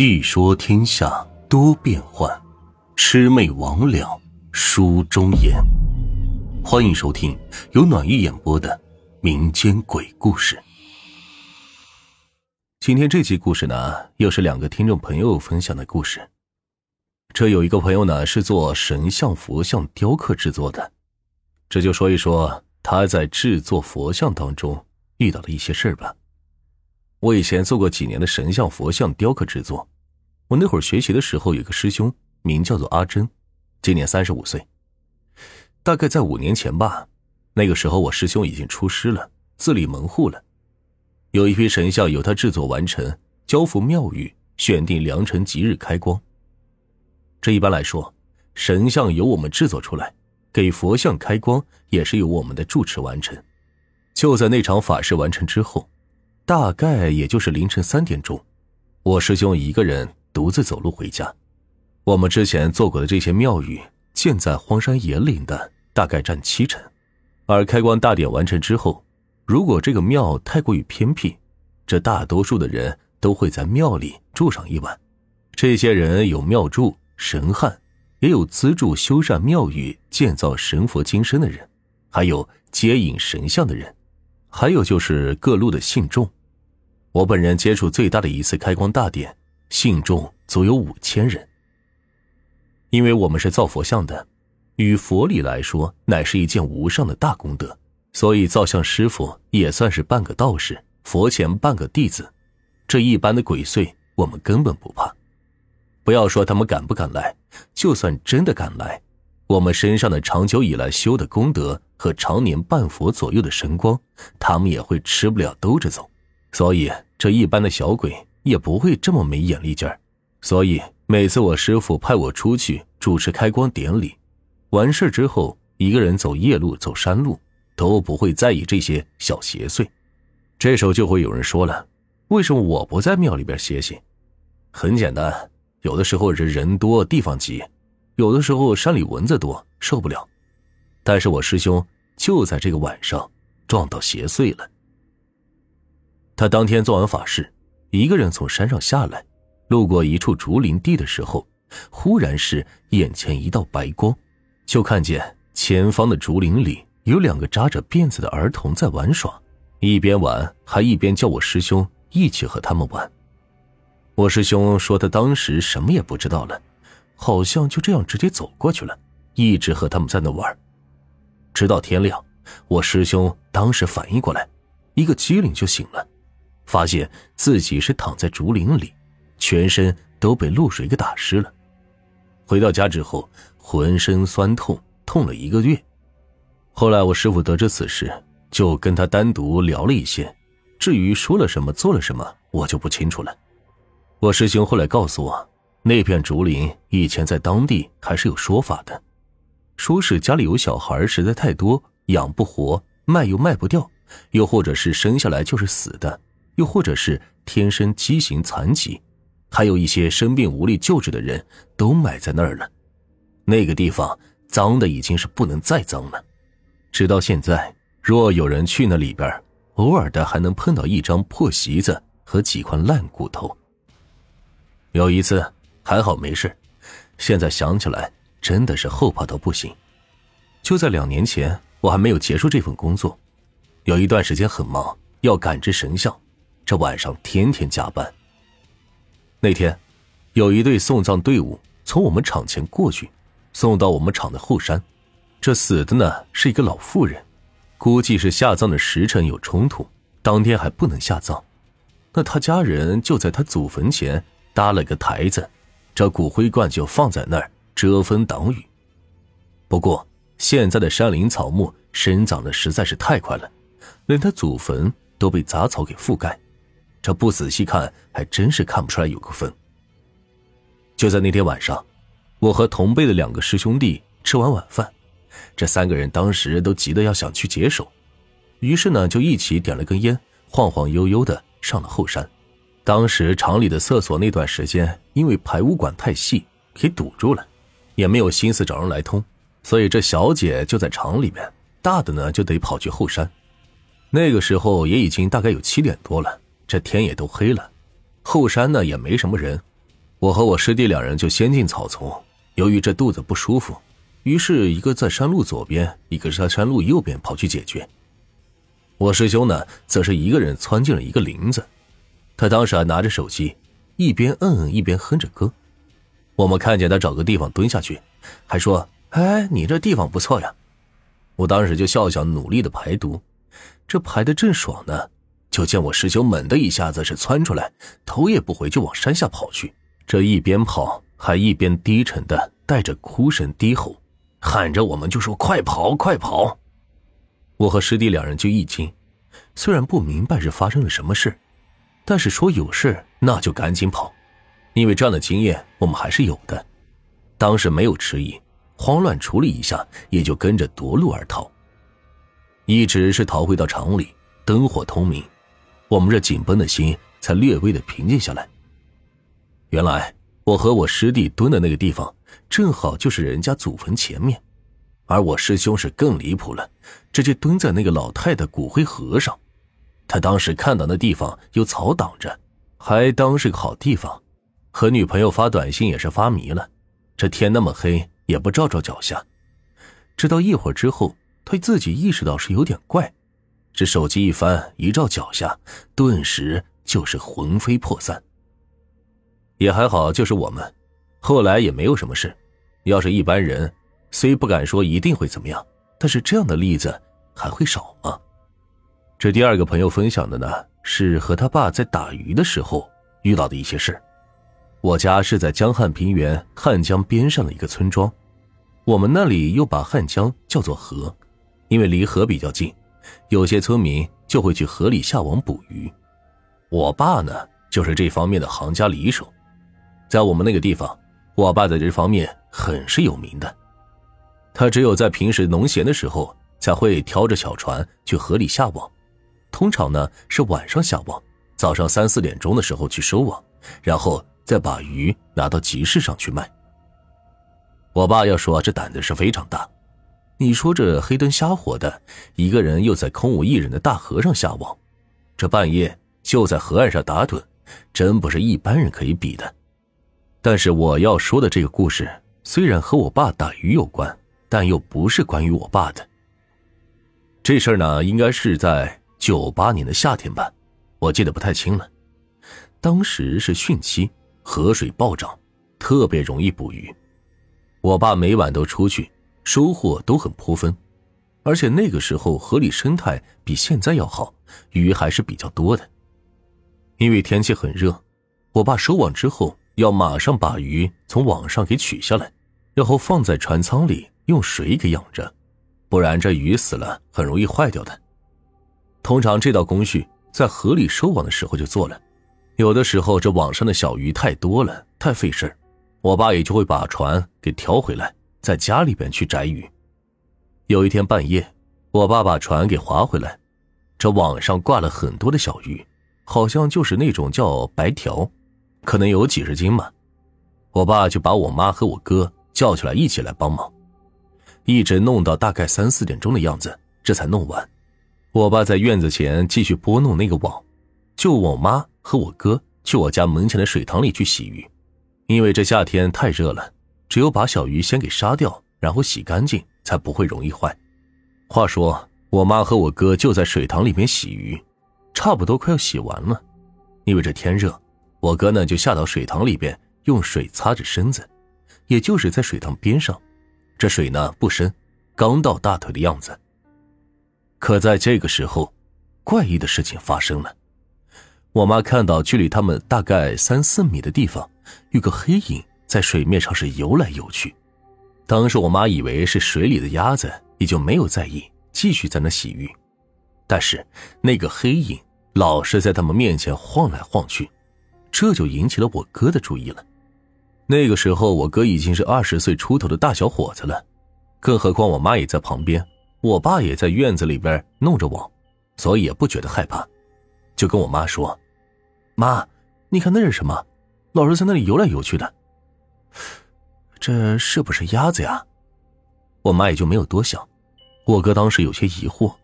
细说天下多变幻，魑魅魍魉书中言。欢迎收听由暖玉演播的民间鬼故事。今天这期故事呢，又是两个听众朋友分享的故事。这有一个朋友呢，是做神像、佛像雕刻制作的，这就说一说他在制作佛像当中遇到的一些事儿吧。我以前做过几年的神像、佛像雕刻制作。我那会儿学习的时候，有个师兄名叫做阿珍，今年三十五岁。大概在五年前吧，那个时候我师兄已经出师了，自立门户了。有一批神像由他制作完成，交付庙宇，选定良辰吉日开光。这一般来说，神像由我们制作出来，给佛像开光也是由我们的住持完成。就在那场法事完成之后。大概也就是凌晨三点钟，我师兄一个人独自走路回家。我们之前做过的这些庙宇，建在荒山野岭的，大概占七成。而开光大典完成之后，如果这个庙太过于偏僻，这大多数的人都会在庙里住上一晚。这些人有庙祝、神汉，也有资助修缮庙宇、建造神佛金身的人，还有接引神像的人，还有就是各路的信众。我本人接触最大的一次开光大典，信众足有五千人。因为我们是造佛像的，与佛理来说，乃是一件无上的大功德，所以造像师傅也算是半个道士，佛前半个弟子。这一般的鬼祟，我们根本不怕。不要说他们敢不敢来，就算真的敢来，我们身上的长久以来修的功德和常年半佛左右的神光，他们也会吃不了兜着走。所以，这一般的小鬼也不会这么没眼力劲儿。所以，每次我师傅派我出去主持开光典礼，完事之后，一个人走夜路、走山路，都不会在意这些小邪祟。这时候就会有人说了：“为什么我不在庙里边歇息？”很简单，有的时候是人多地方挤，有的时候山里蚊子多受不了。但是我师兄就在这个晚上撞到邪祟了。他当天做完法事，一个人从山上下来，路过一处竹林地的时候，忽然是眼前一道白光，就看见前方的竹林里有两个扎着辫子的儿童在玩耍，一边玩还一边叫我师兄一起和他们玩。我师兄说他当时什么也不知道了，好像就这样直接走过去了，一直和他们在那玩，直到天亮。我师兄当时反应过来，一个机灵就醒了。发现自己是躺在竹林里，全身都被露水给打湿了。回到家之后，浑身酸痛，痛了一个月。后来我师傅得知此事，就跟他单独聊了一些。至于说了什么，做了什么，我就不清楚了。我师兄后来告诉我，那片竹林以前在当地还是有说法的，说是家里有小孩实在太多，养不活，卖又卖不掉，又或者是生下来就是死的。又或者是天生畸形残疾，还有一些生病无力救治的人，都埋在那儿了。那个地方脏的已经是不能再脏了。直到现在，若有人去那里边，偶尔的还能碰到一张破席子和几块烂骨头。有一次还好没事，现在想起来真的是后怕到不行。就在两年前，我还没有结束这份工作，有一段时间很忙，要赶制神像。这晚上天天加班。那天，有一队送葬队伍从我们厂前过去，送到我们厂的后山。这死的呢是一个老妇人，估计是下葬的时辰有冲突，当天还不能下葬。那他家人就在他祖坟前搭了个台子，这骨灰罐就放在那儿遮风挡雨。不过现在的山林草木生长的实在是太快了，连他祖坟都被杂草给覆盖。这不仔细看，还真是看不出来有个坟。就在那天晚上，我和同辈的两个师兄弟吃完晚饭，这三个人当时都急得要想去解手，于是呢就一起点了根烟，晃晃悠悠的上了后山。当时厂里的厕所那段时间因为排污管太细给堵住了，也没有心思找人来通，所以这小姐就在厂里面，大的呢就得跑去后山。那个时候也已经大概有七点多了。这天也都黑了，后山呢也没什么人，我和我师弟两人就先进草丛。由于这肚子不舒服，于是一个在山路左边，一个在山路右边跑去解决。我师兄呢，则是一个人窜进了一个林子。他当时还拿着手机，一边摁一边哼着歌。我们看见他找个地方蹲下去，还说：“哎，你这地方不错呀。”我当时就笑笑，努力的排毒。这排的正爽呢，就见我师兄猛的一下子是窜出来，头也不回就往山下跑去。这一边跑。还一边低沉的带着哭声低吼，喊着我们就说：“快跑，快跑！”我和师弟两人就一惊，虽然不明白是发生了什么事，但是说有事那就赶紧跑，因为这样的经验我们还是有的。当时没有迟疑，慌乱处理一下，也就跟着夺路而逃。一直是逃回到厂里，灯火通明，我们这紧绷的心才略微的平静下来。原来。我和我师弟蹲的那个地方，正好就是人家祖坟前面，而我师兄是更离谱了，直接蹲在那个老太太骨灰盒上。他当时看到那地方有草挡着，还当是个好地方，和女朋友发短信也是发迷了。这天那么黑，也不照照脚下。直到一会儿之后，他自己意识到是有点怪，这手机一翻，一照脚下，顿时就是魂飞魄散。也还好，就是我们，后来也没有什么事。要是一般人，虽不敢说一定会怎么样，但是这样的例子还会少吗？这第二个朋友分享的呢，是和他爸在打鱼的时候遇到的一些事。我家是在江汉平原汉江边上的一个村庄，我们那里又把汉江叫做河，因为离河比较近，有些村民就会去河里下网捕鱼。我爸呢，就是这方面的行家里手。在我们那个地方，我爸在这方面很是有名的。他只有在平时农闲的时候，才会挑着小船去河里下网。通常呢是晚上下网，早上三四点钟的时候去收网，然后再把鱼拿到集市上去卖。我爸要说这胆子是非常大。你说这黑灯瞎火的，一个人又在空无一人的大河上下网，这半夜就在河岸上打盹，真不是一般人可以比的。但是我要说的这个故事，虽然和我爸打鱼有关，但又不是关于我爸的。这事儿呢，应该是在九八年的夏天吧，我记得不太清了。当时是汛期，河水暴涨，特别容易捕鱼。我爸每晚都出去，收获都很颇丰，而且那个时候河里生态比现在要好，鱼还是比较多的。因为天气很热，我爸收网之后。要马上把鱼从网上给取下来，然后放在船舱里用水给养着，不然这鱼死了很容易坏掉的。通常这道工序在河里收网的时候就做了，有的时候这网上的小鱼太多了，太费事我爸也就会把船给调回来，在家里边去摘鱼。有一天半夜，我爸把船给划回来，这网上挂了很多的小鱼，好像就是那种叫白条。可能有几十斤吧，我爸就把我妈和我哥叫起来一起来帮忙，一直弄到大概三四点钟的样子，这才弄完。我爸在院子前继续拨弄那个网，就我妈和我哥去我家门前的水塘里去洗鱼，因为这夏天太热了，只有把小鱼先给杀掉，然后洗干净，才不会容易坏。话说，我妈和我哥就在水塘里面洗鱼，差不多快要洗完了，因为这天热。我哥呢，就下到水塘里边，用水擦着身子，也就是在水塘边上，这水呢不深，刚到大腿的样子。可在这个时候，怪异的事情发生了。我妈看到距离他们大概三四米的地方，有个黑影在水面上是游来游去。当时我妈以为是水里的鸭子，也就没有在意，继续在那洗浴。但是那个黑影老是在他们面前晃来晃去。这就引起了我哥的注意了。那个时候，我哥已经是二十岁出头的大小伙子了，更何况我妈也在旁边，我爸也在院子里边弄着网，所以也不觉得害怕，就跟我妈说：“妈，你看那是什么？老是在那里游来游去的，这是不是鸭子呀？”我妈也就没有多想。我哥当时有些疑惑：“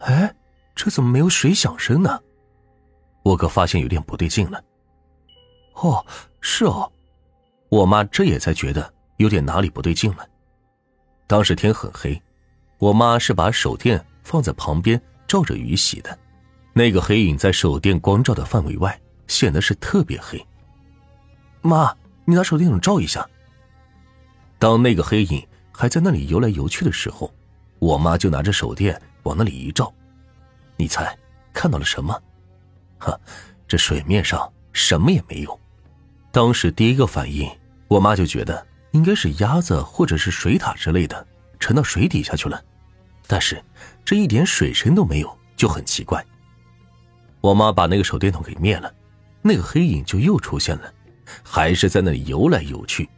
哎，这怎么没有水响声呢？”我哥发现有点不对劲了。哦，是哦，我妈这也才觉得有点哪里不对劲了。当时天很黑，我妈是把手电放在旁边照着鱼洗的，那个黑影在手电光照的范围外显得是特别黑。妈，你拿手电筒照一下。当那个黑影还在那里游来游去的时候，我妈就拿着手电往那里一照，你猜看到了什么？哈，这水面上什么也没有。当时第一个反应，我妈就觉得应该是鸭子或者是水獭之类的沉到水底下去了，但是这一点水声都没有，就很奇怪。我妈把那个手电筒给灭了，那个黑影就又出现了，还是在那里游来游去。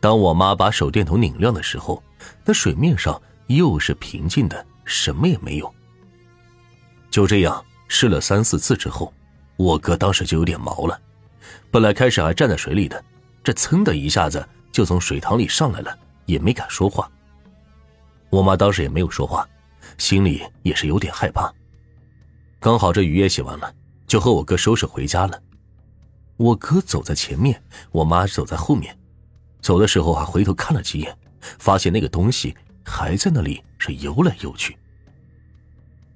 当我妈把手电筒拧亮的时候，那水面上又是平静的，什么也没有。就这样试了三四次之后，我哥当时就有点毛了。本来开始还站在水里的，这噌的一下子就从水塘里上来了，也没敢说话。我妈当时也没有说话，心里也是有点害怕。刚好这鱼也洗完了，就和我哥收拾回家了。我哥走在前面，我妈走在后面，走的时候还回头看了几眼，发现那个东西还在那里是游来游去。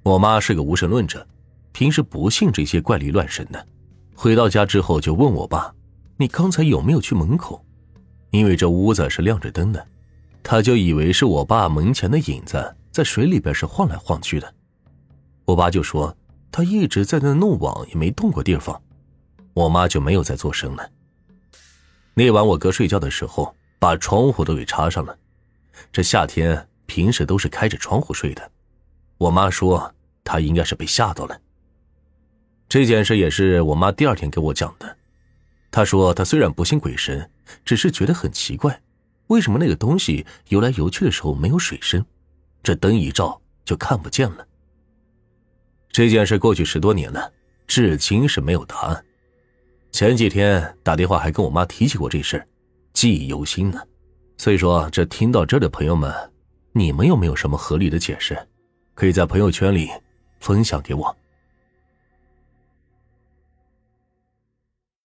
我妈是个无神论者，平时不信这些怪力乱神的。回到家之后，就问我爸：“你刚才有没有去门口？”因为这屋子是亮着灯的，他就以为是我爸门前的影子在水里边是晃来晃去的。我爸就说他一直在那弄网，也没动过地方。我妈就没有再做声了。那晚我哥睡觉的时候，把窗户都给插上了。这夏天平时都是开着窗户睡的。我妈说他应该是被吓到了。这件事也是我妈第二天给我讲的。她说，她虽然不信鬼神，只是觉得很奇怪，为什么那个东西游来游去的时候没有水声，这灯一照就看不见了。这件事过去十多年了，至今是没有答案。前几天打电话还跟我妈提起过这事记忆犹新呢。所以说，这听到这的朋友们，你们有没有什么合理的解释？可以在朋友圈里分享给我。